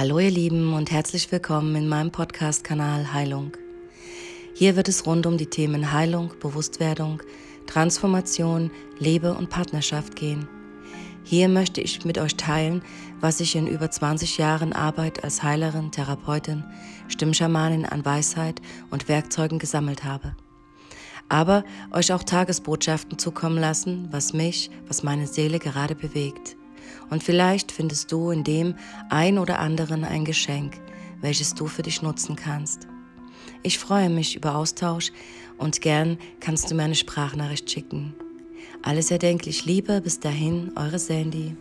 Hallo ihr Lieben und herzlich willkommen in meinem Podcast-Kanal Heilung. Hier wird es rund um die Themen Heilung, Bewusstwerdung, Transformation, Liebe und Partnerschaft gehen. Hier möchte ich mit euch teilen, was ich in über 20 Jahren Arbeit als Heilerin, Therapeutin, Stimmschamanin an Weisheit und Werkzeugen gesammelt habe. Aber euch auch Tagesbotschaften zukommen lassen, was mich, was meine Seele gerade bewegt. Und vielleicht findest du in dem ein oder anderen ein Geschenk, welches du für dich nutzen kannst. Ich freue mich über Austausch und gern kannst du mir eine Sprachnachricht schicken. Alles erdenklich Liebe, bis dahin, eure Sandy.